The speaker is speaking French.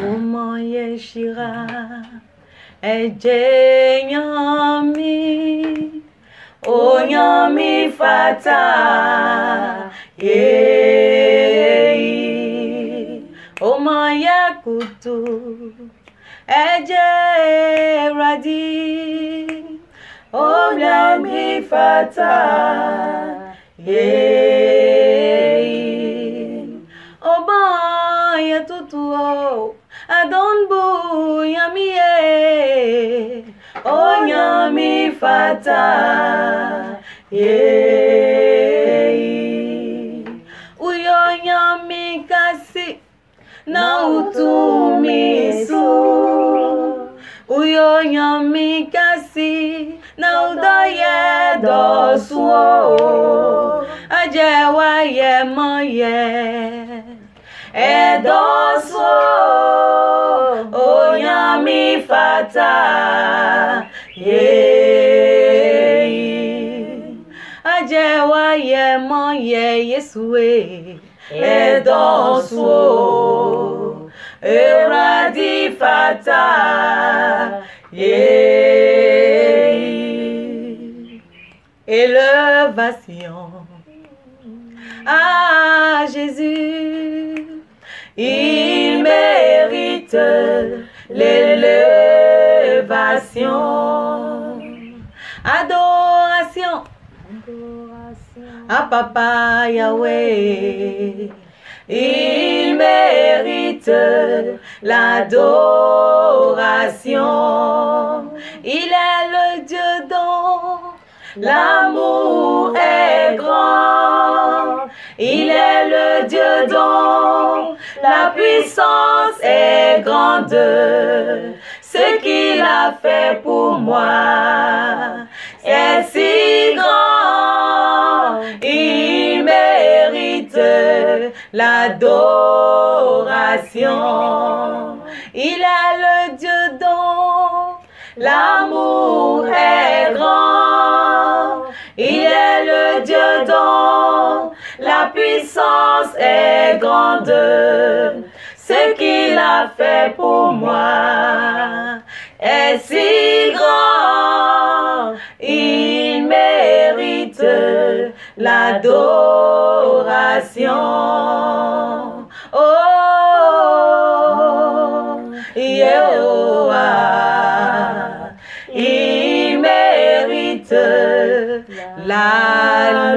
Oma mọ Yẹ́ṣírà ẹ̀jẹ̀ yàn mí ó fata yéyí Oma mọ Yẹ́kútù ẹ̀jẹ̀ radí ó yàn fata yéyí. I don't boo yami Oh fata yeah Uyo yami kasi na utumisu Uyo yami kasi na udoye dosuo Ajewa ye e Edosuo. Yéé ajẹ́wà yẹ mọ́ yẹ yéṣuwé ẹ̀dọ́sọ eradi fata yéé élevation à Jésus. Il mérite l'élévation. Adoration à Papa Yahweh. Il mérite l'adoration. Il est le Dieu dont l'amour est grand. Il est le Dieu dont la puissance est grande. Ce qu'il a fait pour moi est si grand. Il mérite l'adoration. Il est le Dieu dont l'amour est puissance est grande. Ce qu'il a fait pour moi est si grand. Il mérite l'adoration. Oh, Yehovah, il mérite la